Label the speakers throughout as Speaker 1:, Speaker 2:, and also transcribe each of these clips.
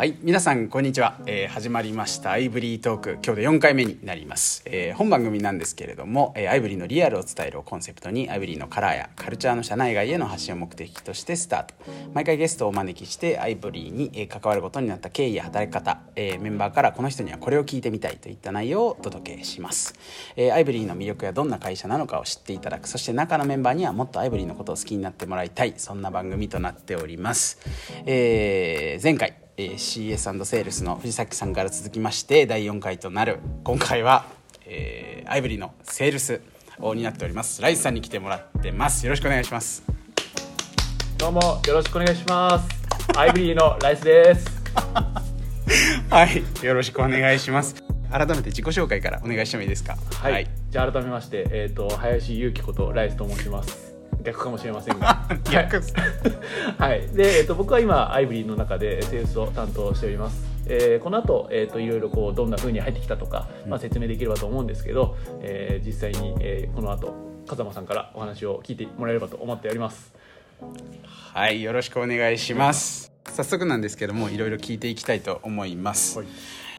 Speaker 1: はい皆さんこんにちは、えー始まりました。アイブリートーク。今日で4回目になります、えー本番組なんですけれども、えーアイブリーのリアルを伝えるをコンセプトにアイブリーのカラーやカルチャーの社内外への発信を目的としてスタート。毎回ゲストをお招きしてアイブリーに、え関わることになった経緯や働き方、えーメンバーからこの人にはこれを聞いてみたいといった内容をお届けします、えーアイブリーの魅力やどんな会社なのかを知っていただく。そして中のメンバーにはもっとアイブリーのことを好きになってもらいたい。そんな番組となっております、えー前回えー CS& セールスの藤崎さんから続きまして第4回となる今回は、えーアイブリーのセールスを担っておりますライスさんに来てもらってますよろしくお願いします
Speaker 2: どうもよろしくお願いします。アイブリーのライスです。
Speaker 1: はいよろしくお願いします改めて自己紹介からお願いしてもいいですか？
Speaker 2: はい。じゃあ改めまして、えっ、と林裕樹ことライスと申します。逆かもしれませんが。
Speaker 1: 逆
Speaker 2: はい。はい。で、えっ、と僕は今アイブリーの中でセールスを担当しております。えーこの後、えっ、といろいろこうどんな風に入ってきたとか、まあ説明できればと思うんですけど、えー実際に、えーこの後風間さんからお話を聞いてもらえればと思っております。
Speaker 1: はいよろしくお願いします早速なんですけどもいろいろ聞いていきたいと思います、
Speaker 2: はい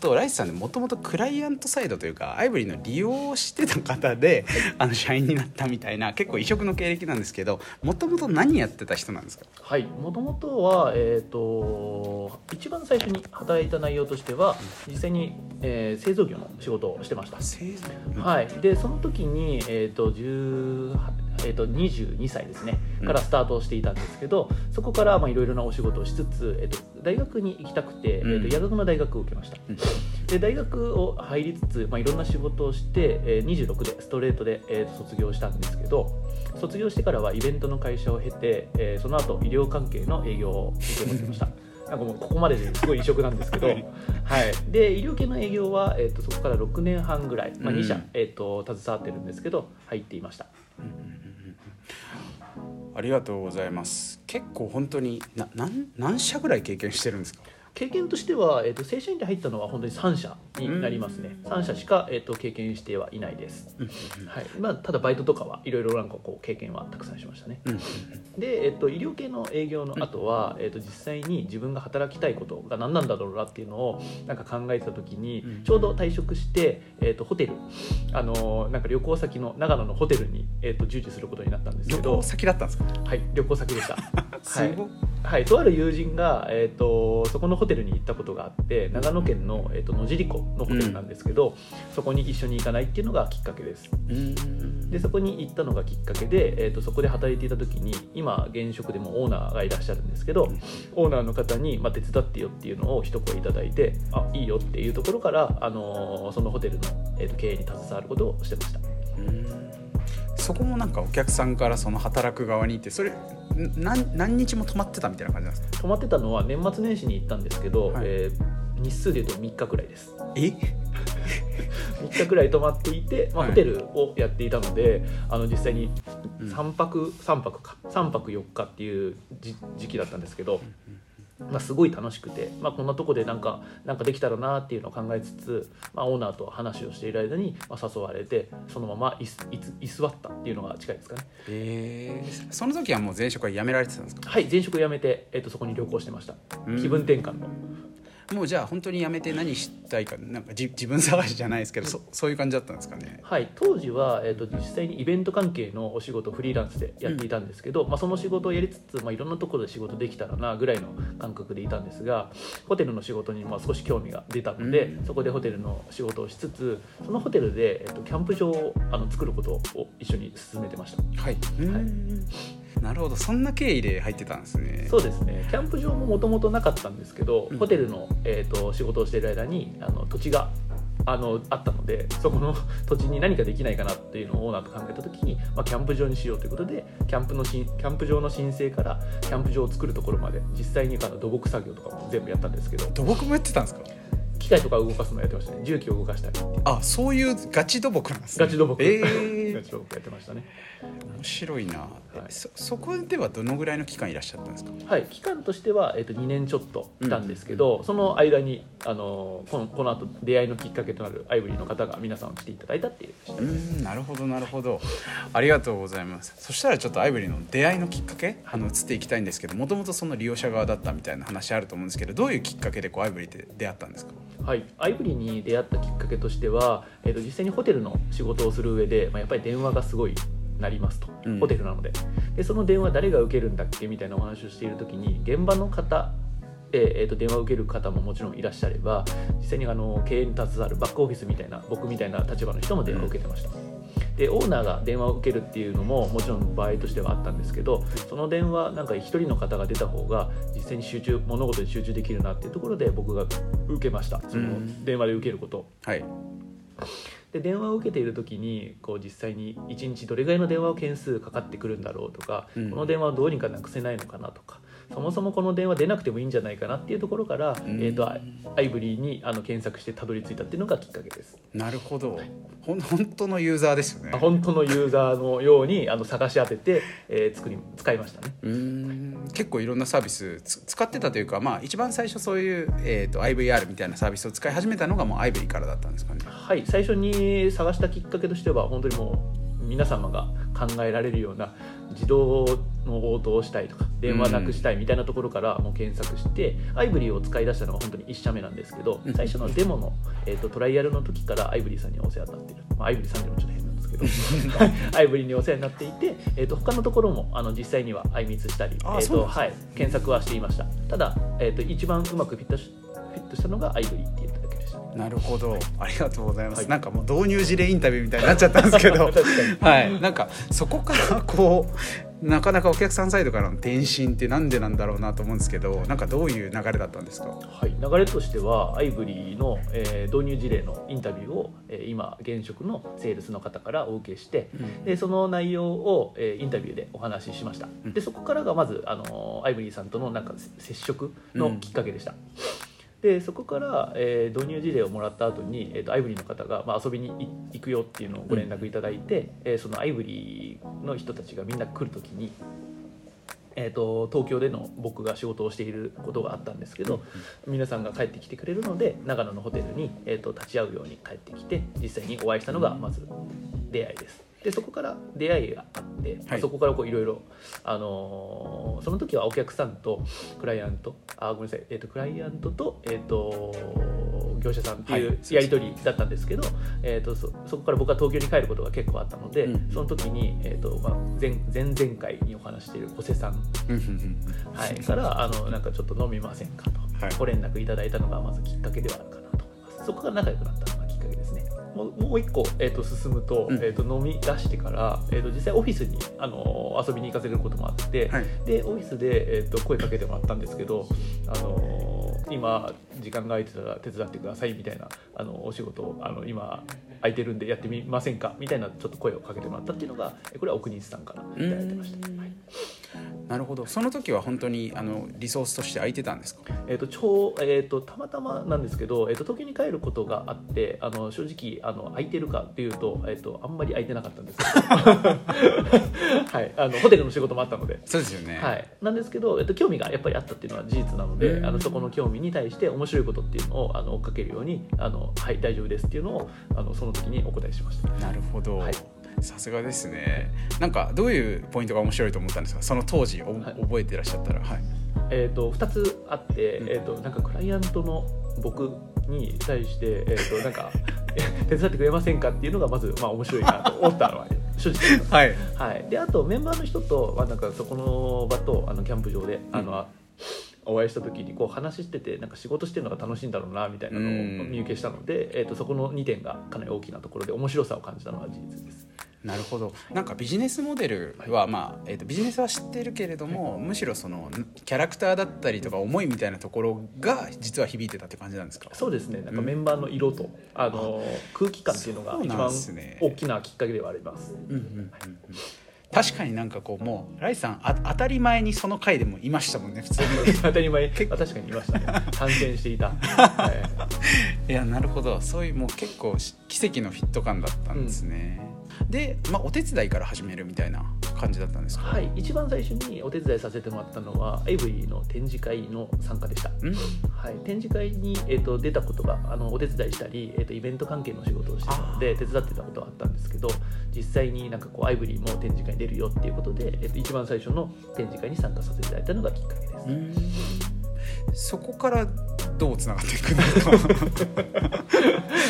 Speaker 1: とライスさんねもともとクライアントサイドというかアイブリーの利用をしてた方で、あの社員になったみたいな結構異色の経歴なんですけどもともと何やってた人なんですか？
Speaker 2: はい、もともとは、えー、と一番最初に働いた内容としては実際に、えー製造業の仕事をしてました、
Speaker 1: 製造
Speaker 2: はい、でその時に、えーと10えー、と22歳ですね。
Speaker 1: うん。
Speaker 2: からスタートしていたんですけど、そこからまあいろいろなお仕事をしつつ、えー、と大学に行きたくて、えー
Speaker 1: うん
Speaker 2: と夜学の大学を受けました、
Speaker 1: うん。
Speaker 2: で大学を入りつつ、まあ、いろんな仕事をして、えー26でストレートで、えーと卒業したんですけど卒業してからはイベントの会社を経て、えーその後医療関係の営業を受け持ってましたなんかもうここまでですごい異色なんですけど、
Speaker 1: は
Speaker 2: はい。いで医療系の営業は、えー、とそこから6年半ぐらい、まあ、
Speaker 1: うん。
Speaker 2: 2社、えー、と携わってるんですけど入っていました。
Speaker 1: ありがとうございます。結構本当にな何何社ぐらい経験してるんですか？
Speaker 2: 経験としては、えー、と正社員で入ったのは本当に3社になりますね、3社しか、えー、と経験してはいないです、はい。まあ、ただバイトとかはいろいろなんかこう経験はたくさんしましたね。
Speaker 1: うん
Speaker 2: で、えっと、医療系の営業の後は、えっと、実際に自分が働きたいことが何なんだろうなっていうのをなんか考えてた時に、
Speaker 1: うん。
Speaker 2: ちょうど退職して、えっと、ホテルあのなんか旅行先の長野のホテルに、えっと、従事することになったんですけど。
Speaker 1: 旅行先だったんですか？
Speaker 2: はい旅行先でした。
Speaker 1: すごい
Speaker 2: はい、とある友人が、えー、とそこのホテルに行ったことがあって長野県の、えー、と野尻湖のホテルなんですけど、そこに一緒に行かないっていうのがきっかけです。
Speaker 1: うん。
Speaker 2: でそこに行ったのがきっかけで、えー、とそこで働いていた時に今現職でもオーナーがいらっしゃるんですけど、オーナーの方に、まあ、手伝ってよっていうのを一声いただいてあいいよっていうところから、あのーそのホテルの、えー、と経営に携わることをしてました。
Speaker 1: うん。そこもなんかお客さんからその働く側にいてそれん何何日も泊まってたみたいな感じなんですか？
Speaker 2: 泊まってたのは年末年始に行ったんですけど、
Speaker 1: はい。
Speaker 2: えー日数でいうと3日くらいです。
Speaker 1: え？
Speaker 2: 3日くらい泊まっていて、まあ、
Speaker 1: はい。
Speaker 2: ホテルをやっていたので、あの実際に
Speaker 1: うん。
Speaker 2: 3泊3泊か。3泊4日っていう時時期だったんですけど、まあ、すごい楽しくて、まあ、こんなとこでなんかなんかできたらなっていうのを考えつつ、まあ、オーナーと話をしている間に、まあ、誘われてそのまま居す居座ったっていうのが近いですかね。
Speaker 1: えー。その時はもう前職は辞められてたんですか？
Speaker 2: はい前職辞めて、えっとそこに旅行してました。
Speaker 1: うん。
Speaker 2: 気分転換の
Speaker 1: もうじゃあ本当に辞めて何したいかなんかじ自分探しじゃないですけどそそういう感じだったんですかね。
Speaker 2: はい、当時は、えー、と実際にイベント関係のお仕事をフリーランスでやっていたんですけど、まあ、その仕事をやりつつ、まあ、いろんなところで仕事できたらなぐらいの感覚でいたんですがホテルの仕事にまあ少し興味が出たので、
Speaker 1: うん。
Speaker 2: そこでホテルの仕事をしつつそのホテルで、えー、とキャンプ場をあの作ることを一緒に進めてました。
Speaker 1: はい、うんなるほどそんな経緯で入ってたんですね。
Speaker 2: そうですね。キャンプ場ももともとなかったんですけど、
Speaker 1: うん。
Speaker 2: ホテルの、えー、と仕事をしている間にあの土地があのあったのでそこの 土地に何かできないかなっていうのをオーナーと考えた時に、まあ、キャンプ場にしようということでキャンプのしんキャンプ場の申請からキャンプ場を作るところまで実際にあの土木作業とかも全部やったんですけど。
Speaker 1: 土木もやってたんですか？
Speaker 2: 機械とか動かすのやってましたね。重機を動かしたり。
Speaker 1: あそういうガチ土木なんですね。
Speaker 2: ガチ土木。
Speaker 1: え
Speaker 2: いうやつを僕やってましたね。
Speaker 1: 面白いな、
Speaker 2: はい。
Speaker 1: そそこではどのぐらいの期間いらっしゃったんですか？
Speaker 2: はい。期間としては、えっと2年ちょっといたんですけど、その間にあのこのこの後出会いのきっかけとなるアイブリーの方が皆さん来ていただいたっていう
Speaker 1: うーんなるほどなるほど。ありがとうございます。そしたらちょっとアイブリーの出会いのきっかけあの移っていきたいんですけどもともとその利用者側だったみたいな話あると思うんですけどどういうきっかけでこうアイブリーって出会ったんですか？
Speaker 2: はい、アイブリーに出会ったきっかけとしては、えー、と実際にホテルの仕事をする上で、まあ、やっぱり電話がすごいなりますと、
Speaker 1: うん。
Speaker 2: ホテルなので。でその電話誰が受けるんだっけみたいなお話をしている時に現場の方で、えー、と電話を受ける方ももちろんいらっしゃれば実際にあの経営に携わるバックオフィスみたいな僕みたいな立場の人も電話を受けてました、でオーナーが電話を受けるっていうのももちろん場合としてはあったんですけどその電話なんか一人の方が出た方が実際に集中物事に集中できるなっていうところで僕が受けました。その電話で受けること。を
Speaker 1: はい。
Speaker 2: で電話を受けている時にこう実際に1日どれぐらいの電話を件数かかってくるんだろうとか、
Speaker 1: うん。
Speaker 2: この電話をどうにかなくせないのかなとかそもそもこの電話出なくてもいいんじゃないかなっていうところから、
Speaker 1: ん。
Speaker 2: えー、とアイアイブリーにあの検索してたどり着いたっていうのがきっかけです。
Speaker 1: なるほど。ほん本当のユーザーですよね。
Speaker 2: あ本当のユーザーのようにあの探し当てて、えー作り使いましたね。
Speaker 1: うーん。結構いろんなサービスつ使ってたというか、まあ、一番最初そういう、えー、と IVR みたいなサービスを使い始めたのがもうアイブリーからだったんですかね。
Speaker 2: はい、最初に探したきっかけとしては本当にもう皆様が考えられるような自動の応答をしたいとか電話なくしたいみたいなところからもう検索して、アイブリーを使い出したのが本当に1社目なんですけど、
Speaker 1: うん。
Speaker 2: 最初のデモの、えー、とトライアルの時からアイブリーさんにお世話になっている、まあ、アイブリーさんでもちょっと変なんですけど アイブリーにお世話になっていて、えー、と他のところもあの実際には相密したり、えとはい、検索はしていました。ただ、えー、と一番うまくフィットしフィットしたのがアイブリーって言っただけでした
Speaker 1: なるほど。ありがとうございます、
Speaker 2: はい。
Speaker 1: なんかもう導入事例インタビューみたいになっちゃったんですけど。はい。なんかそこからこうなかなかお客さんサイドからの転身ってなんでなんだろうなと思うんですけどなんかどういう流れだったんですか？
Speaker 2: はい、流れとしてはアイブリーの、えー導入事例のインタビューを、えー今現職のセールスの方からお受けして、
Speaker 1: うん。
Speaker 2: でその内容を、えーインタビューでお話ししました、
Speaker 1: うん。
Speaker 2: でそこからがまず、あのーアイブリーさんとのなんか接触のきっかけでした、でそこから、えー導入事例をもらった後に、えーとアイブリーの方が、まあ、遊びにい行くよっていうのをご連絡いただいて、えーそのアイブリーの人たちがみんな来る時にえー、と東京での僕が仕事をしていることがあったんですけど、皆さんが帰ってきてくれるので長野のホテルに、えー、と立ち会うように帰ってきて実際にお会いしたのがまず出会いです。でそこから出会いがあって、まあ
Speaker 1: はい
Speaker 2: そこからこういろいろ、あのーその時はお客さんとクライアントあごめんなさい、えー、とクライアントと,、えー、と業者さんってい
Speaker 1: はいう
Speaker 2: やり取りだったんですけど、えー、とそそこから僕は東京に帰ることが結構あったので、
Speaker 1: うん
Speaker 2: その時に、えーとまあ、前前々回にお話している小瀬さん。はい、からあのなんかちょっと飲みませんかと、
Speaker 1: はい。
Speaker 2: ご連絡いただいたのがまずきっかけではあるかなと思います。そこから仲良くなったっかけですね。もうもう一個、えー、と進むと,、
Speaker 1: うん。
Speaker 2: えー、と飲み出してから、えー、と実際オフィスにあの遊びに行かせることもあって、
Speaker 1: はい。
Speaker 2: でオフィスで、えー、と声かけてもらったんですけどあの今時間が空いてたら手伝ってくださいみたいなあのお仕事をあの今空いてるんでやってみませんかみたいなちょっと声をかけてもらったっていうのがこれは奥西さんからいただいてました、
Speaker 1: うん。
Speaker 2: はい
Speaker 1: なるほど。その時は本当にあのリソースとして空いてたんですか？
Speaker 2: えー、と超えー、とたまたまなんですけど、えー、と東京に帰ることがあってあの正直あの空いてるかっていうと,、えー、とあんまり空いてなかったんです。よ はい、あのホテルの仕事もあったので。
Speaker 1: そうですよね、
Speaker 2: はい、なんですけど、えっと、興味がやっぱりあったっていうのは事実なので、
Speaker 1: うん。
Speaker 2: あのそこの興味に対して面白いことっていうのをあの追っかけるようにあの、はい、大丈夫ですっていうのをあのその時にお答えしました。
Speaker 1: なるほど、
Speaker 2: はい
Speaker 1: さすがですね。なんかどういうポイントが面白いと思ったんですか？その当時お、
Speaker 2: はい。
Speaker 1: 覚えてらっしゃったら。はい。
Speaker 2: えー、と2つあって、
Speaker 1: うん。
Speaker 2: えー、となんかクライアントの僕に対して、えー、となんか 手伝ってくれませんかっていうのがまず、まあ、面白いなと思ったのは正直。
Speaker 1: はい。
Speaker 2: はい、であとメンバーの人と、まあ、なんかそこの場とあのキャンプ場であの、お会いした時にこう話しててなんか仕事してるのが楽しいんだろうなみたいなのを
Speaker 1: うん。
Speaker 2: 見受けしたので、えー、とそこの2点がかなり大きなところで面白さを感じたのは事実です。
Speaker 1: なるほど。なんかビジネスモデルは、まあえー、とビジネスは知ってるけれども、むしろそのキャラクターだったりとか思いみたいなところが実は響いてたって感じなんですか？
Speaker 2: そうですね。なんか
Speaker 1: うん。
Speaker 2: メンバーの色と、あの空気感っていうのが一番大きなきっかけではあります。
Speaker 1: うんうんうんうん確かになんかこうもうライさんあ当たり前にその回でもいましたもんね普通に。
Speaker 2: 当たり前、あ確かにいましたね。参戦していた、はい。
Speaker 1: いやなるほど。そういうもう結構し奇跡のフィット感だったんですね、で、まあ、お手伝いから始めるみたいな感じだったんですか？
Speaker 2: はい一番最初にお手伝いさせてもらったのはエイブリーの展示会の参加でした、
Speaker 1: うん。
Speaker 2: はい、展示会に、えー、と出たことがあのお手伝いしたり、えー、とイベント関係の仕事をしてたので手伝ってたことはあったんですけど実際になんかこうアイブリーも展示会に出るよっていうことで、えー、と一番最初の展示会に参加させていただいたのがきっかけです、
Speaker 1: うんそこからどうつながっていくのか。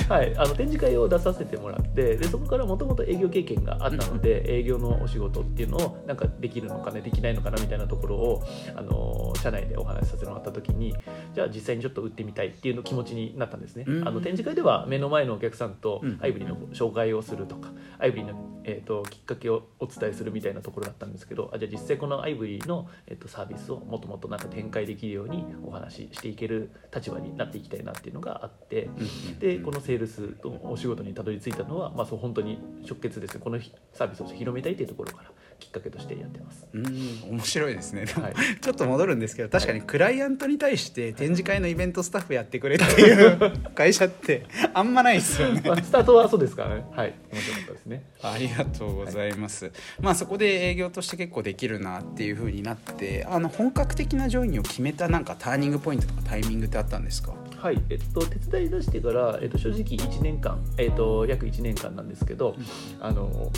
Speaker 2: はい、あの展示会を出させてもらってでそこからもともと営業経験があったので、営業のお仕事っていうのをなんかできるのかねできないのかなみたいなところをあの社内でお話しさせてもらった時にじゃあ実際にちょっと売ってみたいっていうの気持ちになったんですね、
Speaker 1: うん。
Speaker 2: あの展示会では目の前のお客さんと
Speaker 1: うん。
Speaker 2: アイブリーの紹介をするとか、アイブリーの、えー、ときっかけをお伝えするみたいなところだったんですけどあじゃあ実際このアイブリーの、えー、とサービスをもっともっとなんか展開できるようにお話ししていける立場になっていきたいなっていうのがあって。でこのセールスのお仕事にたどり着いたのは、まあ、そう本当に直結ですねこのサービスを広めたいというところからきっかけとしてやってます。
Speaker 1: うん面白いですね。
Speaker 2: はい。
Speaker 1: ちょっと戻るんですけど確かにクライアントに対して展示会のイベントスタッフやってくれっていう 会社ってあんまないですよね。
Speaker 2: まあ、スタートはそうですからね。はい。面白かったですね。
Speaker 1: ありがとうございます、まあそこで営業として結構できるなっていう風になってあの本格的なジョインを決めたなんかターニングポイントとかタイミングってあったんですか？
Speaker 2: はい。えっと手伝い出してから、えっと、正直1年間、えっと、約1年間なんですけど、あの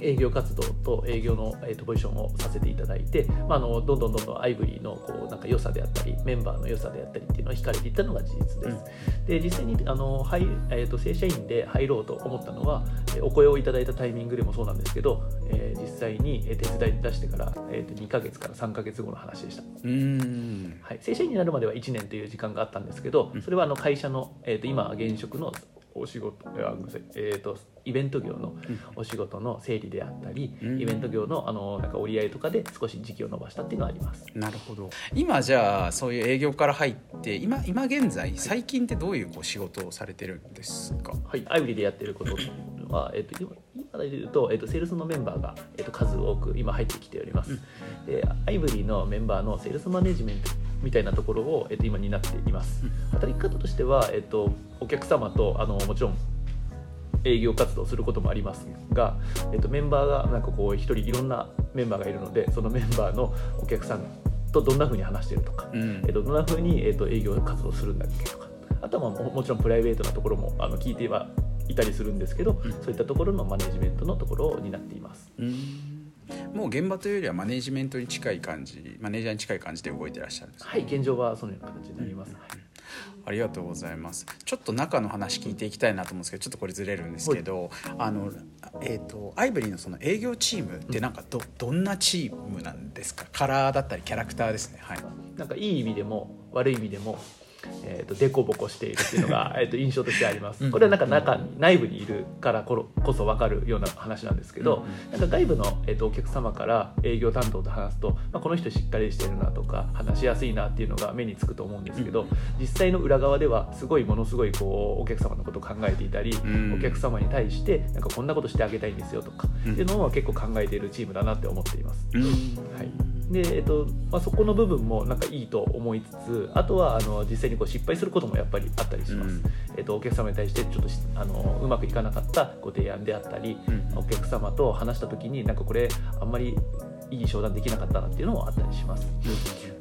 Speaker 2: 営業活動と営業の、えー、とポジションをさせていただいて、まあ、あのどんどんどんどんアイブリーのこうなんか良さであったりメンバーの良さであったりっていうのを惹かれていったのが事実です。で実際にあの入、えー、と正社員で入ろうと思ったのはえーお声をいただいたタイミングでもそうなんですけど、えー実際にえー手伝い出してから、えー、と2ヶ月から3ヶ月後の話でした。
Speaker 1: うーん
Speaker 2: はい、正社員になるまでは1年という時間があったんですけど、それはあの会社の、えー、と今現職のお仕事あごめんなさい、えー、とイベント業のお仕事の整理であったり、
Speaker 1: うん。
Speaker 2: イベント業のあのなんか折り合いとかで少し時期を伸ばしたっていうのはあります。
Speaker 1: なるほど。今じゃあそういう営業から入って今今現在最近ってどういうこう仕事をされてるんですか？
Speaker 2: はい、アイブリでやってることは、えっと今今で言うと、えっとセールスのメンバーが、えっと数多く今入ってきております。で、アイブリのメンバーのセールスマネジメントみたいなところを、えっと今担っています。働き方としては、えっとお客様とあのもちろん営業活動することもありますが、えっとメンバーがなんかこう一人いろんなメンバーがいるので、そのメンバーのお客さんとどんな風に話してるとか、
Speaker 1: うん
Speaker 2: えっとどんな風にえっと営業活動するんだっけとかあとはまあももちろんプライベートなところもあの聞いてはいたりするんですけど、そういったところのマネジメントのところを担っています。
Speaker 1: うーんもう現場というよりはマネジメントに近い感じマネージャーに近い感じで動いてらっしゃるんですか
Speaker 2: はい、現状はそのような形になります。はい
Speaker 1: ありがとうございます。ちょっと中の話聞いていきたいなと思うんですけど、ちょっとこれずれるんですけど、あのえっ、とアイブリーのその営業チームってなんかどどんなチームなんですか？カラーだったりキャラクターですね。はい。
Speaker 2: なんかいい意味でも悪い意味でも、えー、とデコボコしているっていうのが えーと印象としてあります。これはなんか中に内部にいるからころこそ分かるような話なんですけど、なんか外部の、えー、とお客様から営業担当と話すと、まあ、この人しっかりしてるなとか話しやすいなっていうのが目につくと思うんですけど、実際の裏側ではすごいものすごいこうお客様のことを考えていたり、
Speaker 1: ん。
Speaker 2: お客様に対してなんかこんなことしてあげたいんですよとか、
Speaker 1: うん。
Speaker 2: っていうのを結構考えているチームだなって思っています。
Speaker 1: うん。
Speaker 2: はいでえっとまあ、そこの部分もなんかいいと思いつつあとはあの実際にこう失敗することもやっぱりあったりします、
Speaker 1: うん。
Speaker 2: えっと、お客様に対してちょっとしあのうまくいかなかったご提案であったり、
Speaker 1: うん。
Speaker 2: お客様と話した時になんかこれあんまりいい商談できなかったなっていうのもあったりします、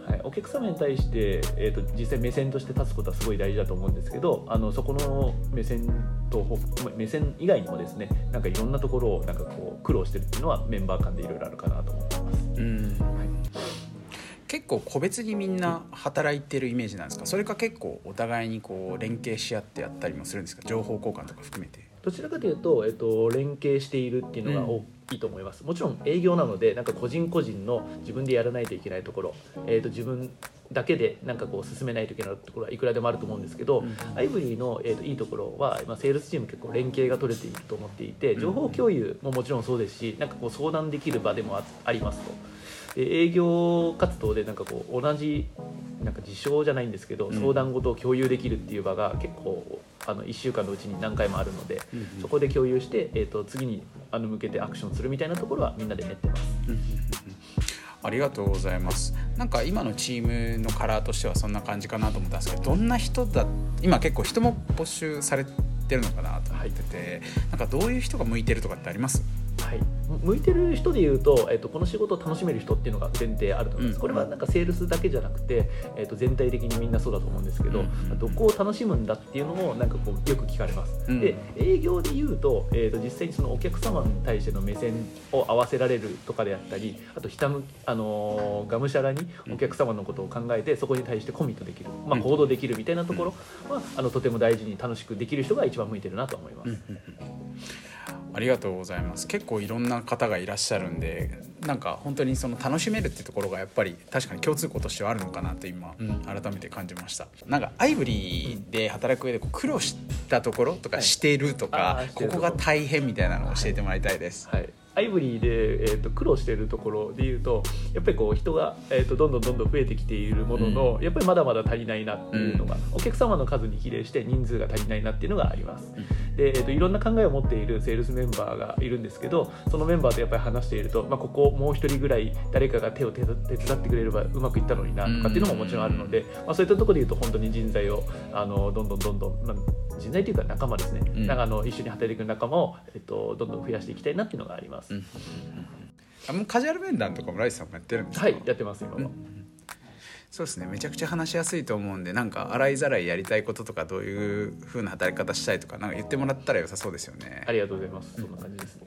Speaker 2: はい、お客様に対して、えっと実際目線として立つことはすごい大事だと思うんですけどあのそこの目線と目線以外にもですねなんかいろんなところをなんかこう苦労してるっていうのはメンバー間でいろいろあるかなと思ってます。
Speaker 1: うん。結構個別にみんな働いてるイメージなんですか？それか結構お互いにこう連携し合ってやったりもするんですか？情報交換とか含めて。
Speaker 2: どちらかというと、えっと、連携しているっていうのが大きいと思います、もちろん営業なのでなんか個人個人の自分でやらないといけないところ、えっと、自分だけでなんかこう進めないといけないところはいくらでもあると思うんですけど、アイブリーの、えっと、いいところは、まあ、セールスチーム結構連携が取れていると思っていて情報共有ももちろんそうですしなんかこう相談できる場でもあありますと。で営業活動でなんかこう同じなんか事象じゃないんですけど、
Speaker 1: うん。
Speaker 2: 相談事を共有できるっていう場が結構あの1週間のうちに何回もあるので、
Speaker 1: うんうん。
Speaker 2: そこで共有して、えー、と次にあの向けてアクションするみたいなところはみんなで練ってます。
Speaker 1: ありがとうございます。なんか今のチームのカラーとしてはそんな感じかなと思ったんですけどどんな人だ今結構人も募集されってるのかなと思ってて、なんかどういう人が向いてるとかってあります？
Speaker 2: はい、向いてる人でいうと,、えー、とこの仕事を楽しめる人っていうのが前提あると思います、
Speaker 1: うん。
Speaker 2: これはなんかセールスだけじゃなくて、えー、と全体的にみんなそうだと思うんですけど、
Speaker 1: うん。
Speaker 2: どこを楽しむんだっていうのもなんかこうよく聞かれます、
Speaker 1: うん。
Speaker 2: で営業でいうと,、えー、と実際にそのお客様に対しての目線を合わせられるとかであったりあとひたむ、あのーがむしゃらにお客様のことを考えてそこに対してコミットできる、まあ、
Speaker 1: うん。
Speaker 2: 行動できるみたいなところは、あのとても大事に楽しくできる人が一番向いてるなと思います。
Speaker 1: ありがとうございます。結構いろんな方がいらっしゃるんでなんか本当にその楽しめるっていうところがやっぱり確かに共通項としてはあるのかなと今、改めて感じました。なんかアイブリーで働く上でこう苦労したところとか
Speaker 2: はい。
Speaker 1: してるとか、
Speaker 2: あーしてるこ
Speaker 1: こが大変みたいなのを教えてもらいたいです、
Speaker 2: はい、アイブリーで、えー、と苦労しているところでいうとやっぱりこう人が、えー、とどんどんどんどん増えてきているものの、やっぱりまだまだ足りないなっていうのが、お客様の数に比例して人数が足りないなっていうのがあります。で、えー、といろんな考えを持っているセールスメンバーがいるんですけどそのメンバーとやっぱり話していると、まあ、ここもう一人ぐらい誰かが手を手伝ってくれればうまくいったのになとかっていうのももちろんあるので、まあ、そういったところでいうと本当に人材をあのどんどんどんどん、まあ、人材というか仲間ですね、
Speaker 1: うん。
Speaker 2: なんかあの一緒に働いていく仲間を、えっとどんどん増やしていきたいなっていうのがあります。
Speaker 1: うん。あもうカジュアル面談とかもライスさんもやってるんですか？
Speaker 2: はい、やってます今は。
Speaker 1: そうですね。めちゃくちゃ話しやすいと思うんでなんか洗いざらいやりたいこととかどういう風な働き方したいとかなんか言ってもらったら良さそうですよね。
Speaker 2: ありがとうございます。そんな感じですね。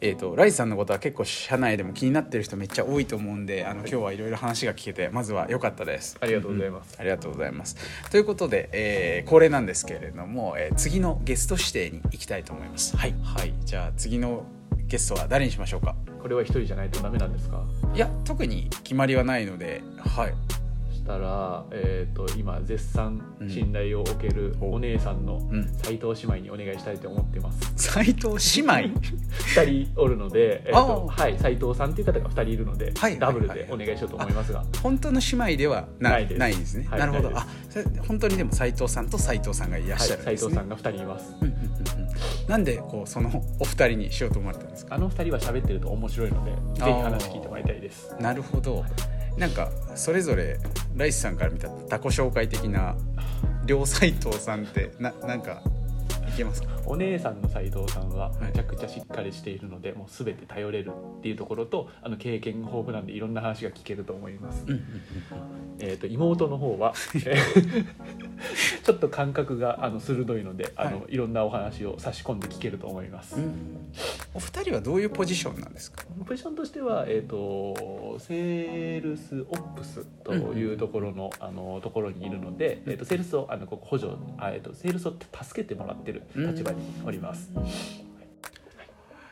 Speaker 1: えー、とライスさんのことは結構社内でも気になってる人めっちゃ多いと思うんであの今日はいろいろ話が聞けてまずは良かったです。
Speaker 2: ありがとうございます。
Speaker 1: ありがとうございます。ということで、えー恒例なんですけれども、えー次のゲスト指定に行きたいと思います。はい、はい、じゃあ次のゲストは誰にしましょうか？
Speaker 2: これは一人じゃないとダメなんですか？
Speaker 1: いや特に決まりはないのではい
Speaker 2: そしたら、えっ、と今絶賛
Speaker 1: うん
Speaker 2: 信頼を受けるお姉さんの
Speaker 1: うん。
Speaker 2: 斉藤姉妹にお願いしたいと思ってます。
Speaker 1: 斉藤姉妹？
Speaker 2: 二人おるので、えっ、と
Speaker 1: ああ。
Speaker 2: はい斉藤さんという方が二人いるので、
Speaker 1: はい。
Speaker 2: ダブル
Speaker 1: はいはい
Speaker 2: でお願いしようと思いますが、
Speaker 1: 本当の姉妹ではな
Speaker 2: ないです。
Speaker 1: ないんですね、
Speaker 2: はい
Speaker 1: なるほど。あ本当にでも斉藤さんと斉藤さんがいらっ
Speaker 2: はい
Speaker 1: しゃる。んですね、
Speaker 2: 斉藤さんが二人います。
Speaker 1: うんうんうんうん。なんでこうそのお二人にしようと思われたんですか？
Speaker 2: あの二人は喋ってると面白いので、ぜひ話聞いてもらいたいです。
Speaker 1: なるほどなんかそれぞれライスさんから見た他己紹介的な両斉藤さんってななんかいけますか？
Speaker 2: お姉さんの斉藤さんは
Speaker 1: はい。
Speaker 2: めちゃくちゃしっかりしているので、もう全て頼れるっていうところとあの経験豊富なんでいろんな話が聞けると思います、えー、と妹の方はえーちょっと感覚があの鋭いのであの、、
Speaker 1: はい。
Speaker 2: ろんなお話を差し込んで聞けると思います、
Speaker 1: うんお二人はどういうポジションなんですか？
Speaker 2: ポジションとしては、えー、とセールスオプスというところの,、あのところにいるので、えー、とセールスをあのここ補助あ、えー、とセールスを助けてもらってる立場におります、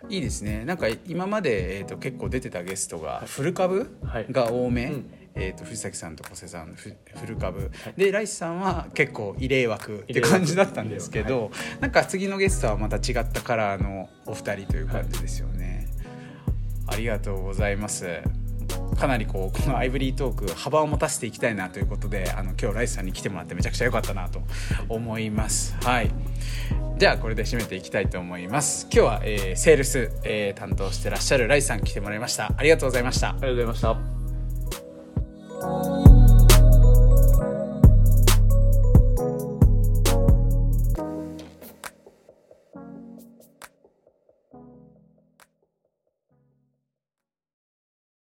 Speaker 1: い。いですね。なんか今まで、えー、と結構出てたゲストがフル株
Speaker 2: はい。
Speaker 1: が多め、
Speaker 2: うん
Speaker 1: えー、と藤崎さんと小瀬さんフフル株、でライスさんは結構異例枠って感じだったんですけ
Speaker 2: 異例
Speaker 1: ど、なんか次のゲストはまた違ったカラーのお二人という感じですよね、ありがとうございます。かなりこうこのアイブリートーク幅を持たせていきたいなということであの今日ライスさんに来てもらってめちゃくちゃ良かったなと思います。はい。じゃあこれで締めていきたいと思います。今日は、えーセールス、えー担当してらっしゃるライスさん来てもらいました。ありがとうございました。
Speaker 2: ありがとうございました